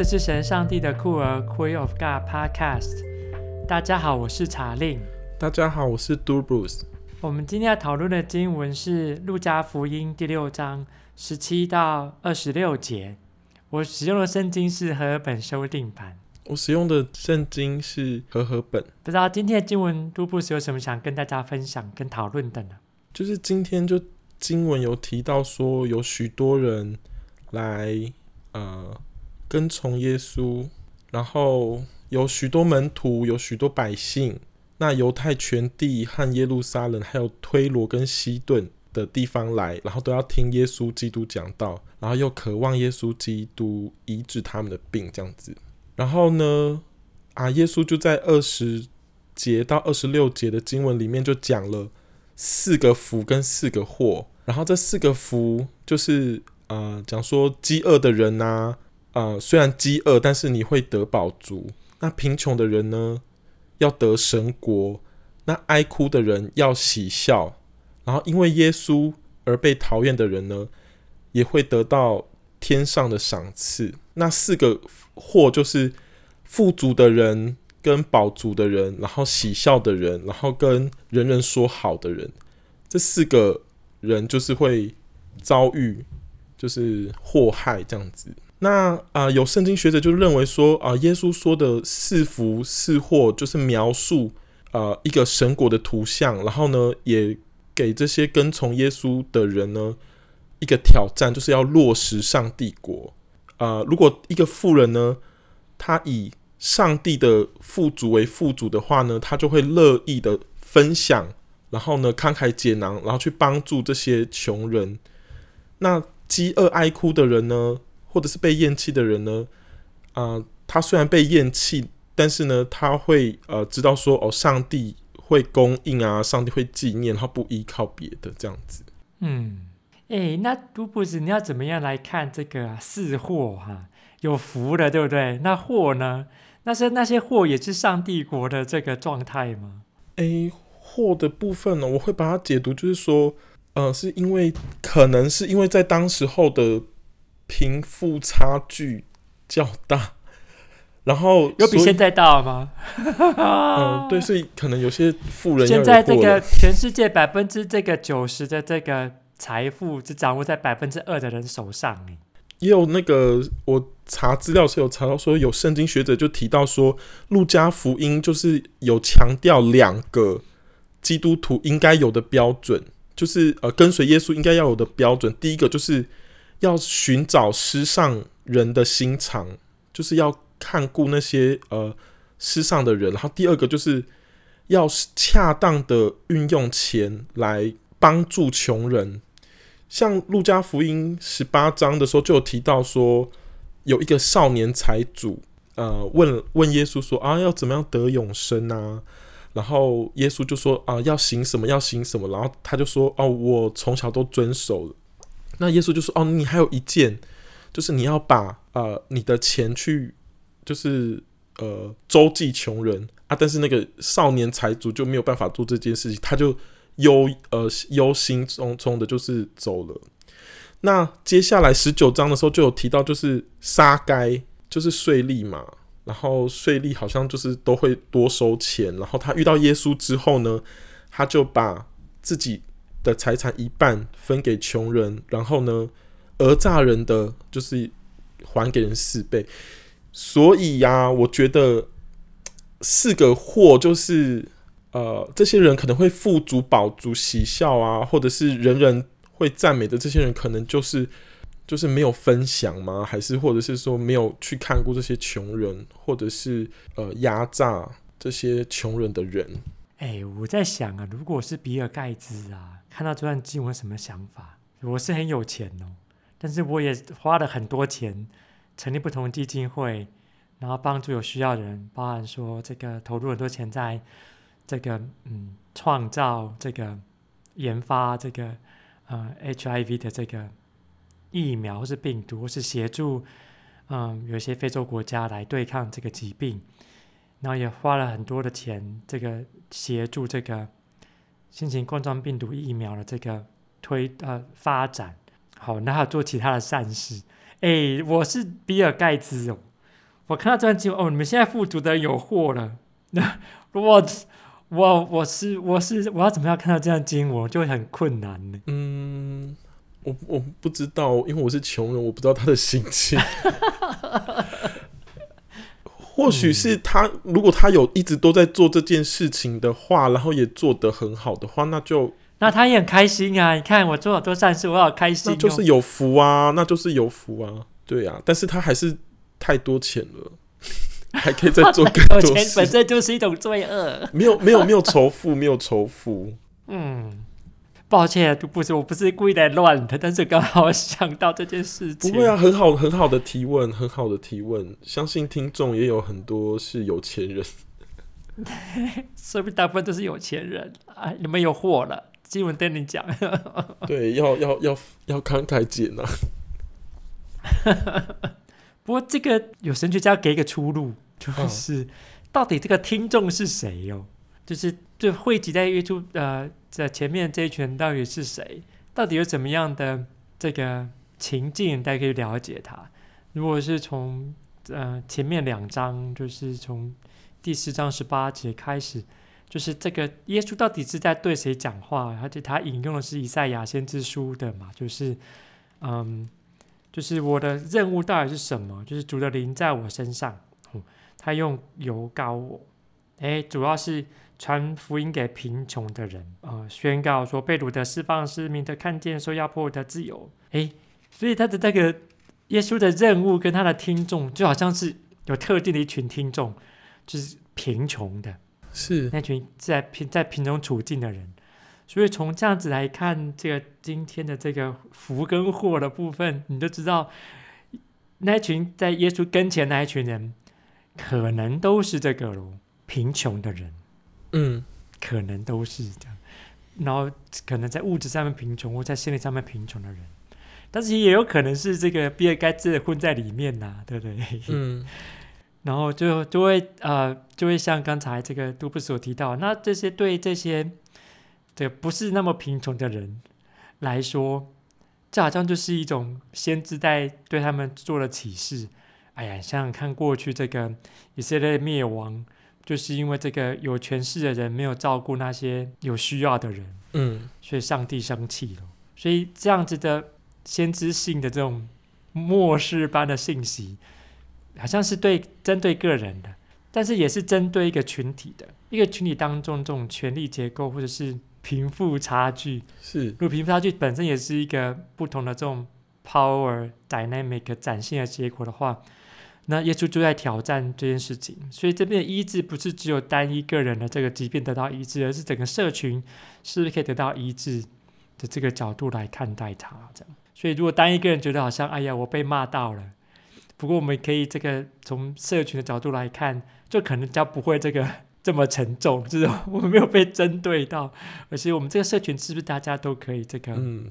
这是神上帝的酷儿 Queen of God Podcast。大家好，我是查令。大家好，我是 Dubus。我们今天要讨论的经文是《路加福音》第六章十七到二十六节。我使用的圣经是和合本修订版。我使用的圣经是和合本。不知道今天的经文 Dubus 有什么想跟大家分享跟讨论的呢？就是今天就经文有提到说，有许多人来呃。跟从耶稣，然后有许多门徒，有许多百姓。那犹太全地和耶路撒冷，还有推罗跟西顿的地方来，然后都要听耶稣基督讲道，然后又渴望耶稣基督医治他们的病，这样子。然后呢，啊，耶稣就在二十节到二十六节的经文里面就讲了四个福跟四个祸。然后这四个福就是啊，讲说饥饿的人呐、啊、呃，虽然饥饿，但是你会得饱足。那贫穷的人呢，要得神国；那哀哭的人要喜笑。然后因为耶稣而被讨厌的人呢，也会得到天上的赏赐。那四个祸就是富足的人跟饱足的人，然后喜笑的人，然后跟人人说好的人，这四个人就是会遭遇就是祸害这样子。那啊、有圣经学者就认为说啊、耶稣说的是福是祸就是描述呃一个神国的图像，然后呢，也给这些跟从耶稣的人呢一个挑战，就是要落实上帝国。啊、如果一个富人呢，他以上帝的富足为富足的话呢，他就会乐意的分享，然后呢，慷慨解囊，然后去帮助这些穷人。那饥饿哀哭的人呢，或者是被厌弃的人呢，啊、呃，他虽然被厌弃，但是呢，他会呃知道说哦，上帝会供应啊，上帝会纪念，他不依靠别的这样子。嗯，哎、欸，那杜布斯，你要怎么样来看这个、啊、四祸哈、啊？有福的，对不对？那祸呢？那是那些祸也是上帝国的这个状态吗？哎、欸，祸的部分呢，我会把它解读就是说，呃，是因为可能是因为在当时候的。贫富差距较大，然后有比现在大吗？嗯，对，所以可能有些富人现在这个全世界百分之这个九十的这个财富只掌握在百分之二的人手上。也有那个我查资料是有查到说，有圣经学者就提到说，路加福音就是有强调两个基督徒应该有的标准，就是呃跟随耶稣应该要有的标准。第一个就是。要寻找失丧人的心肠，就是要看顾那些呃失丧的人。然后第二个就是要恰当的运用钱来帮助穷人。像路加福音十八章的时候就有提到说，有一个少年财主，呃，问问耶稣说啊，要怎么样得永生啊？然后耶稣就说啊，要行什么？要行什么？然后他就说哦，我从小都遵守。那耶稣就说：“哦，你还有一件，就是你要把呃你的钱去，就是呃周济穷人啊。但是那个少年财主就没有办法做这件事情，他就忧呃忧心忡忡的，就是走了。那接下来十九章的时候就有提到，就是杀该，就是税吏嘛。然后税吏好像就是都会多收钱。然后他遇到耶稣之后呢，他就把自己。”的财产一半分给穷人，然后呢，讹诈人的就是还给人四倍。所以呀、我觉得四个祸就是呃，这些人可能会富足、饱足、喜笑啊，或者是人人会赞美的这些人，可能就是就是没有分享吗？还是或者是说没有去看过这些穷人，或者是呃压榨这些穷人的人？哎，我在想啊，如果是比尔盖茨啊，看到这段经文什么想法？我是很有钱哦，但是我也花了很多钱成立不同基金会，然后帮助有需要的人，包含说这个投入很多钱在这个嗯创造这个研发这个呃 HIV 的这个疫苗或是病毒，或是协助嗯有一些非洲国家来对抗这个疾病。然后也花了很多的钱，这个协助这个新型冠状病毒疫苗的这个推呃发展，好，那还做其他的善事。哎，我是比尔盖茨哦，我看到这段经文，哦，你们现在富足的有货了。那我我我是我是我要怎么样看到这段经文，就会很困难呢？嗯，我我不知道，因为我是穷人，我不知道他的心情。或许是他，如果他有一直都在做这件事情的话，然后也做得很好的话，那就那他也很开心啊！你看我做好多善事，我好开心，哦，那就是有福啊，那就是有福啊，对啊。但是他还是太多钱了，还可以再做更多事。钱本身就是一种罪恶，没有没有没有仇富，没有仇富，嗯。抱歉，不是，我不是故意来乱的，但是刚好想到这件事情。不会啊，很好，很好的提问，很好的提问。相信听众也有很多是有钱人，说不定大部分都是有钱人啊。你们有货了，今晚跟你讲。对，要要要要慷慨解囊。不过这个有神学家给一个出路，就是、哦、到底这个听众是谁哟？就是就汇集在耶稣呃，在前面这一群到底是谁？到底有怎么样的这个情境，大家可以了解他。如果是从呃前面两章，就是从第四章十八节开始，就是这个耶稣到底是在对谁讲话？而且他引用的是以赛亚先知书的嘛，就是嗯，就是我的任务到底是什么？就是主的灵在我身上，他用油膏我，哎，主要是。传福音给贫穷的人，呃，宣告说被掳的释放，失明的看见，受压迫的自由。诶，所以他的那个耶稣的任务跟他的听众，就好像是有特定的一群听众，就是贫穷的，是那群在贫在贫穷处境的人。所以从这样子来看，这个今天的这个福跟祸的部分，你就知道那群在耶稣跟前那一群人，可能都是这个，贫穷的人。嗯，可能都是这样，然后可能在物质上面贫穷，或在心理上面贫穷的人，但是也有可能是这个比尔盖茨混在里面呐、啊，对不对？嗯，然后就就会呃，就会像刚才这个杜布所提到，那这些对这些这个不是那么贫穷的人来说，这好像就是一种先知在对他们做了启示。哎呀，想想看过去这个以色列灭亡。就是因为这个有权势的人没有照顾那些有需要的人，嗯，所以上帝生气了。所以这样子的先知性的这种末世般的信息，好像是对针对个人的，但是也是针对一个群体的。一个群体当中这种权力结构或者是贫富差距，是，如果贫富差距本身也是一个不同的这种 power dynamic 展现的结果的话。那耶稣就在挑战这件事情，所以这边的医治不是只有单一个人的这个疾病得到医治，而是整个社群是不是可以得到医治的这个角度来看待它。这样，所以如果单一个人觉得好像哎呀我被骂到了，不过我们可以这个从社群的角度来看，就可能就不会这个这么沉重，就是我们没有被针对到，而且我们这个社群是不是大家都可以这个，嗯，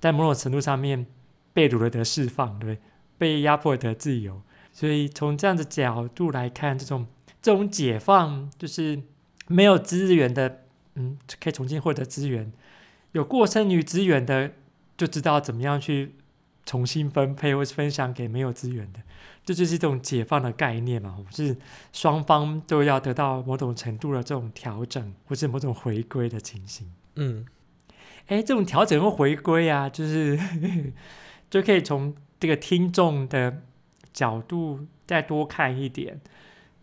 在某种程度上面被掳了得释放，对不对？被压迫得自由。所以从这样的角度来看，这种这种解放就是没有资源的，嗯，可以重新获得资源；有过剩于资源的，就知道怎么样去重新分配或是分享给没有资源的。这就是一种解放的概念嘛，是双方都要得到某种程度的这种调整，或是某种回归的情形。嗯，哎，这种调整和回归啊，就是 就可以从这个听众的。角度再多看一点，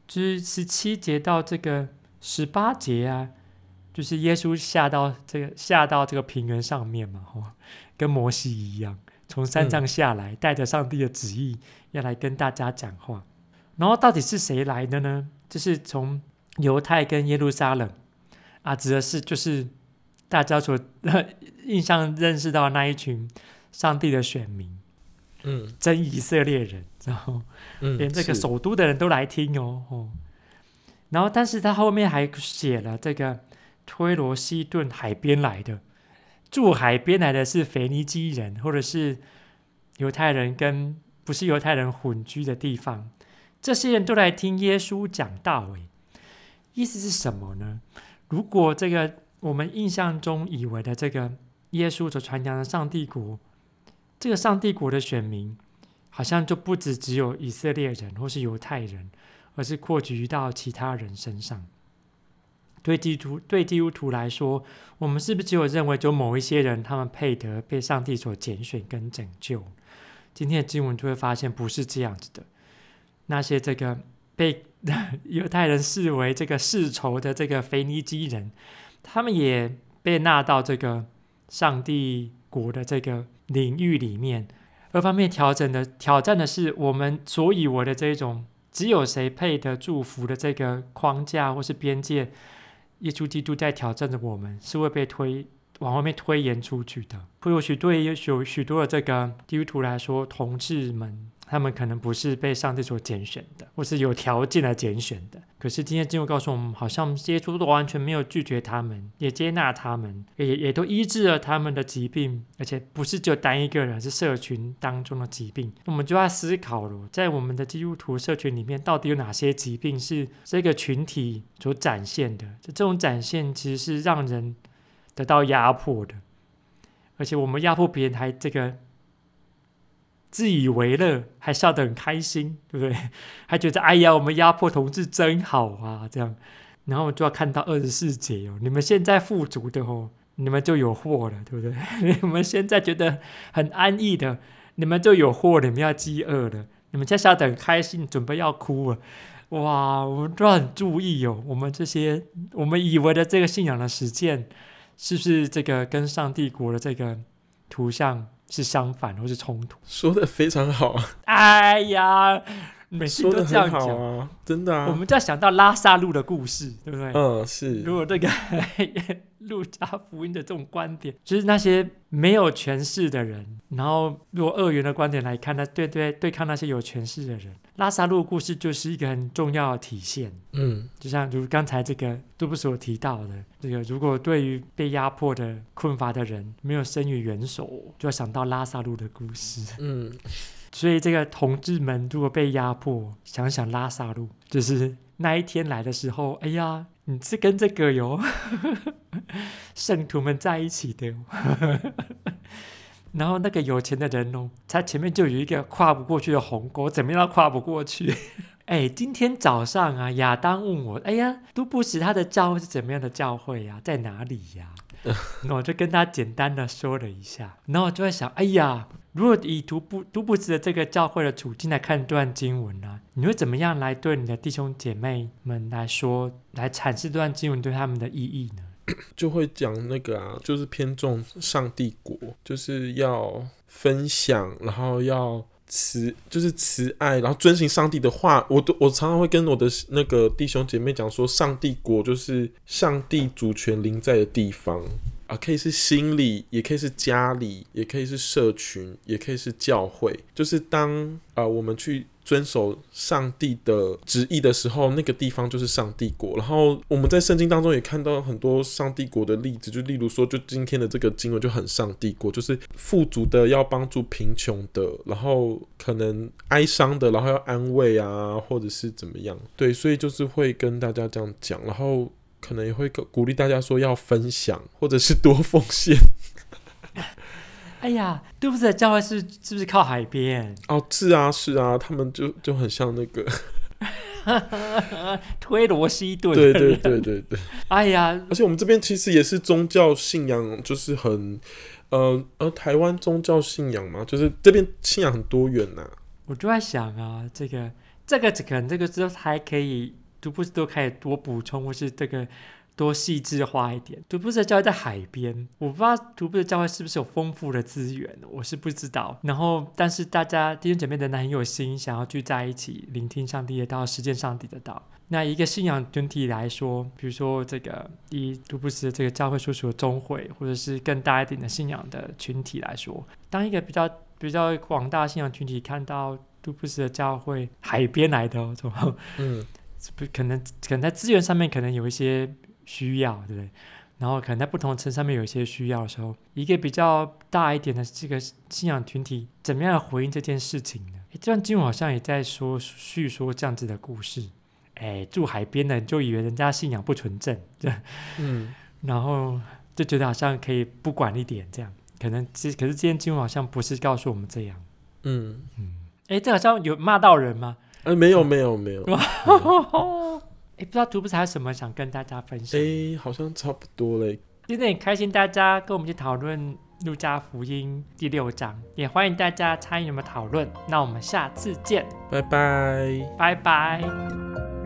就是十七节到这个十八节啊，就是耶稣下到这个下到这个平原上面嘛，吼，跟摩西一样，从山上下来，带着上帝的旨意要来跟大家讲话。然后到底是谁来的呢？就是从犹太跟耶路撒冷啊，指的是就是大家所 印象认识到那一群上帝的选民。嗯，真以色列人，然后连这个首都的人都来听哦，哦，然后但是他后面还写了这个推罗西顿海边来的，住海边来的是腓尼基人，或者是犹太人跟不是犹太人混居的地方，这些人都来听耶稣讲道，诶，意思是什么呢？如果这个我们印象中以为的这个耶稣所传扬的上帝国。这个上帝国的选民，好像就不止只有以色列人或是犹太人，而是扩及到其他人身上。对基督对基督徒来说，我们是不是只有认为就某一些人他们配得被上帝所拣选跟拯救？今天的经文就会发现不是这样子的。那些这个被 犹太人视为这个世仇的这个腓尼基人，他们也被纳到这个上帝国的这个领域里面。二方面调整的挑战的是我们所以为的这种只有谁配得祝福的这个框架或是边界。耶稣基督在挑战着我们，是会被推往外面推延出去的。或许对有许许多的这个基督徒来说，同志们他们可能不是被上帝所拣选的，或是有条件来拣选的。可是今天经文告诉我们，好像耶稣都完全没有拒绝他们，也接纳他们，也也都医治了他们的疾病，而且不是只有单一个人，是社群当中的疾病。我们就要思考了，在我们的基督徒社群里面，到底有哪些疾病是这个群体所展现的？这种展现其实是让人得到压迫的，而且我们压迫别人还这个。自以为乐，还笑得很开心，对不对？还觉得哎呀，我们压迫同志真好啊，这样。然后就要看到二十四节哦，你们现在富足的哦，你们就有祸了，对不对？你们现在觉得很安逸的，你们就有祸，你们要饥饿了。你们现在笑得很开心，准备要哭了。哇，我们都很注意哦，我们这些我们以为的这个信仰的实践，是不是这个跟上帝国的这个图像？是相反，或是冲突？说的非常好啊！哎呀，每次都这样讲啊，真的啊！我们在想到拉萨路的故事，对不对？嗯，是。如果这个 路加福音的这种观点，就是那些没有权势的人，然后如果二元的观点来看，那对对对抗那些有权势的人。拉萨路的故事就是一个很重要的体现，嗯，就像如刚才这个杜布所提到的，这个如果对于被压迫的困乏的人没有伸予援手，就要想到拉萨路的故事，嗯，所以这个同志们如果被压迫，想想拉萨路，就是那一天来的时候，哎呀，你是跟这个哟，圣徒们在一起的。然后那个有钱的人哦，他前面就有一个跨不过去的鸿沟，怎么样都跨不过去。哎，今天早上啊，亚当问我，哎呀，都不知他的教会是怎么样的教会呀、在哪里呀？那我就跟他简单的说了一下，然后我就在想，哎呀，如果以都不都不知的这个教会的处境来看这段经文呢、你会怎么样来对你的弟兄姐妹们来说，来阐释这段经文对他们的意义呢？就会讲那个啊，就是偏重上帝国，就是要分享，然后要慈，就是慈爱，然后遵循上帝的话。我都我常常会跟我的那个弟兄姐妹讲说，上帝国就是上帝主权临在的地方啊，可以是心里，也可以是家里，也可以是社群，也可以是教会。就是当啊，我们去。遵守上帝的旨意的时候，那个地方就是上帝国。然后我们在圣经当中也看到很多上帝国的例子，就例如说，就今天的这个经文就很上帝国，就是富足的要帮助贫穷的，然后可能哀伤的，然后要安慰啊，或者是怎么样。对，所以就是会跟大家这样讲，然后可能也会鼓励大家说要分享，或者是多奉献。哎呀，对不对？教会是是不是靠海边？哦，是啊，是啊，他们就就很像那个 推罗西顿。对对对对对。哎呀，而且我们这边其实也是宗教信仰，就是很呃呃，台湾宗教信仰嘛，就是这边信仰很多元呐、啊。我就在想啊，这个这个可能这个之后还可以，都不是都可以多补充，或是这个。多细致化一点。徒步者教会在海边，我不知道徒步者教会是不是有丰富的资源，我是不知道。然后，但是大家弟兄姐妹的很有心，想要聚在一起，聆听上帝的道，实践上帝的道。那一个信仰群体来说，比如说这个以徒步者这个教会所属的中会，或者是更大一点的信仰的群体来说，当一个比较比较广大信仰群体看到徒步者教会海边来的，哦，嗯，不可能可能在资源上面可能有一些。需要对不对？然后可能在不同层上面有一些需要的时候，一个比较大一点的这个信仰群体，怎么样回应这件事情呢？这段经文好像也在说叙说这样子的故事。哎，住海边的人就以为人家信仰不纯正，对，嗯，然后就觉得好像可以不管一点这样。可能这可是今天经文好像不是告诉我们这样。嗯嗯，哎，这好像有骂到人吗？哎，没有没有没有。哎，不知道图布斯还有什么想跟大家分享？哎，好像差不多嘞。今天很开心，大家跟我们一起讨论路加福音第六章，也欢迎大家参与我们讨论。那我们下次见，拜拜，拜拜。